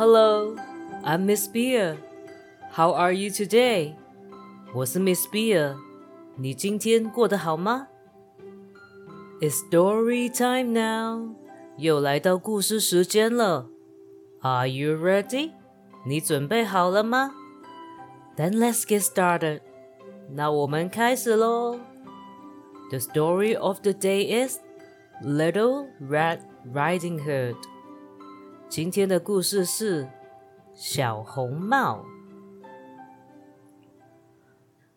Hello, I'm Miss Beer. How are you today? 我是 Miss Beer。你今天过得好吗？It's story time now. 又来到故事时间了。Are you ready? 你准备好了吗？Then let's get started. 那我们开始喽。The story of the day is Little Red Riding Hood. 今天的故事是小红帽。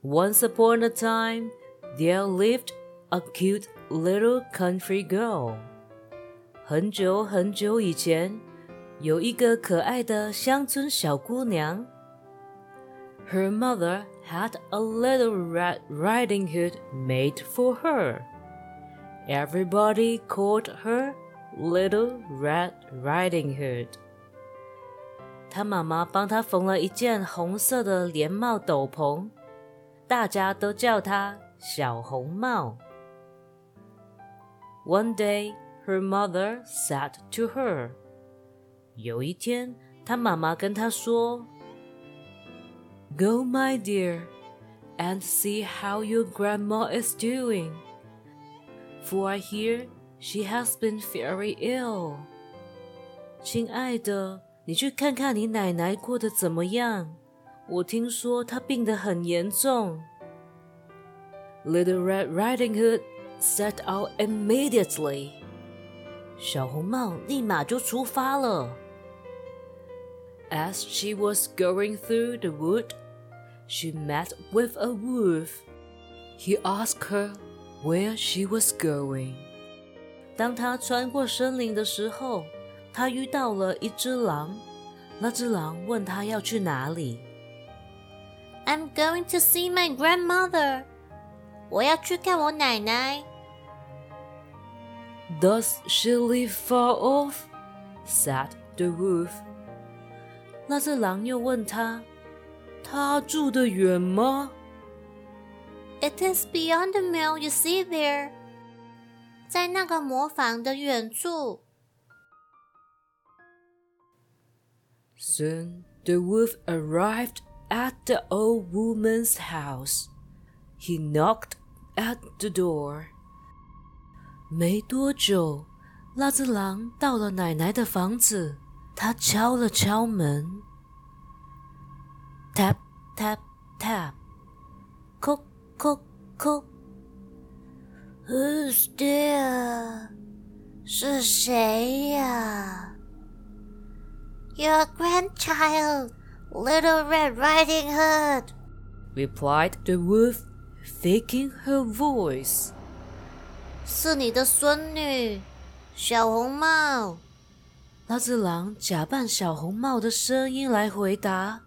Once upon a time, there lived a cute little country girl. 很久很久以前，有一个可爱的乡村小姑娘。Her mother had a little red riding hood made for her. Everybody called her Little Red Riding Hood. 她妈妈帮她缝了一件红色的连帽斗篷，大家都叫她小红帽。One day, her mother said to her. 有一天，她妈妈跟她说：“Go, my dear, and see how your grandma is doing, for I hear she has been very ill.” 亲爱的，你去看看你奶奶过得怎么样？我听说她病得很严重。Little Red Riding Hood set out immediately. 小红帽立马就出发了。As she was going through the wood, she met with a wolf. He asked her where she was going. 当她穿过森林的时候，她遇到了一只狼。那只狼问她要去哪里。I'm going to see my grandmother. 我要去看我奶奶。Does she live far off? said the wolf. 那只狼又问他：“她住得远吗？”It is beyond the mill you see there. 在那个磨坊的远处。Soon the wolf arrived at the old woman's house. He knocked at the door. 没多久，那只狼到了奶奶的房子。他敲了敲门，tap tap tap，Cook, cook, cook.。Who's there？是谁呀？Your grandchild, Little Red Riding Hood. Replied the wolf, faking her voice. 是你的孙女，小红帽。那只狼假扮小红帽的声音来回答。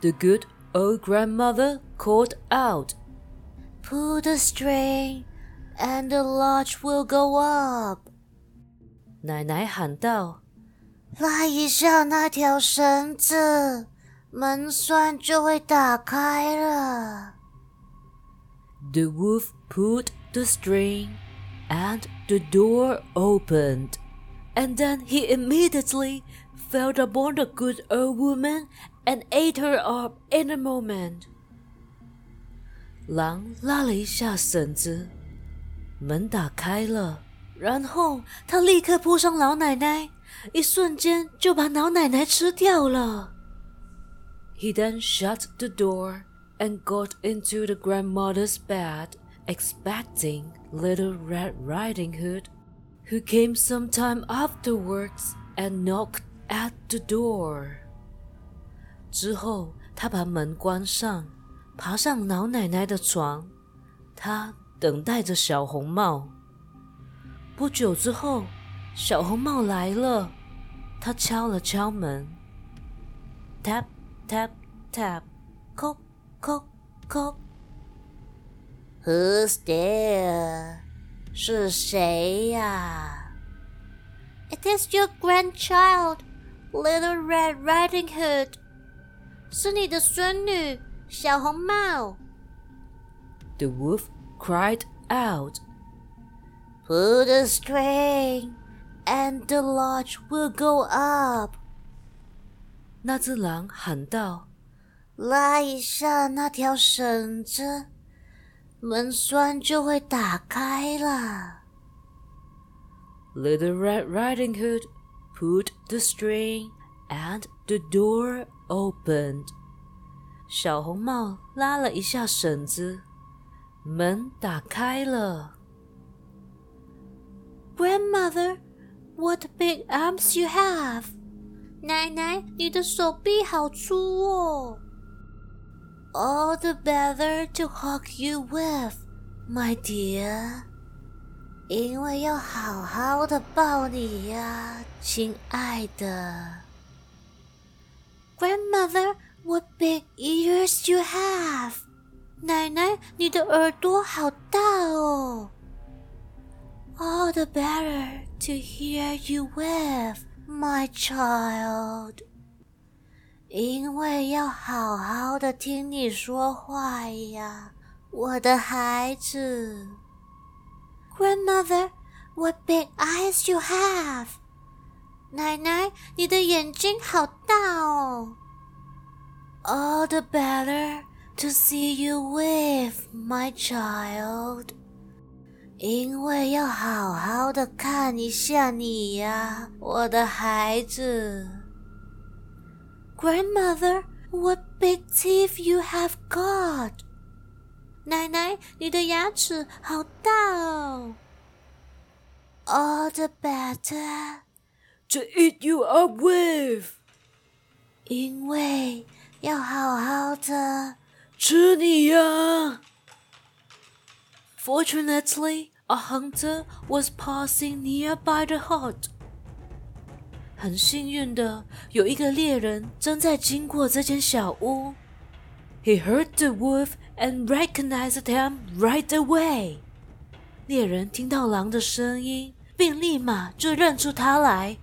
The good old grandmother called out, "Pull the string, and the latch will go up." 奶奶喊道：“拉一下那条绳子，门栓就会打开了。” The wolf pulled the string, and the door opened and then he immediately fell upon the good old woman and ate her up in a moment. 狼拉了一下绳子，门打开了，然后他立刻扑上老奶奶，一瞬间就把老奶奶吃掉了。He then shut the door and got into the grandmother's bed, expecting Little Red Riding Hood who came some time afterwards and knocked at the door. 之后，他把门关上， 爬上老奶奶的床。她等待着小红帽。不久之后，小红帽来了。她敲了敲门，tap tap tap，叩叩叩。Who's there? 是谁呀？It is your grandchild, Little Red Riding Hood。是你的孙女小红帽。The wolf cried out, "Pull the string, and the lodge will go up。那只狼喊道：“拉一下那条绳子，门栓就会打开了。” Little Red Riding Hood pulled the string and the door opened. 小红帽拉了一下绳子，门打开了。Grandmother, what big arms you have! 奶奶，你的手臂好粗哦。All the better to hug you with, my dear. 因为要好好的抱你呀，亲爱的。Grandmother, what big ears you have! 奶奶，你的耳朵好大哦。All the better to hear you with, my child. 因为要好好的听你说话呀，我的孩子。Grandmother, what big eyes you have! 奶奶，你的眼睛好大哦。 All the better to see you with my child. 因为要好好的看一下你呀，我的孩子。Grandmother, what big teeth you have got! 奶奶，你的牙齿好大哦。All the better to eat you up with，因为 要好好的吃你呀。Fortunately, a hunter was passing nearby the hut. 很幸运的，有一个猎人正在经过这间小屋。He heard the wolf and recognized him right away. 猎人听到狼的声音，并立马就认出他来。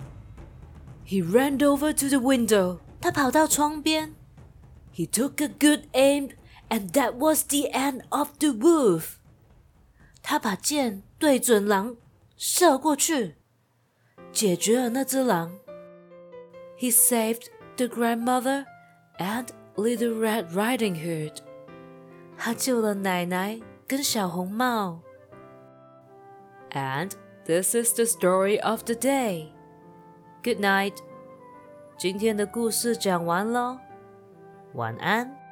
He ran over to the window. 他跑到窗边。He took a good aim, and that was the end of the wolf. 他把箭对准狼，射过去，解决了那只狼。He saved the grandmother and Little Red Riding Hood. 他救了奶奶跟小红帽。And this is the story of the day. Good night. 今天的故事讲完喽， 晚安。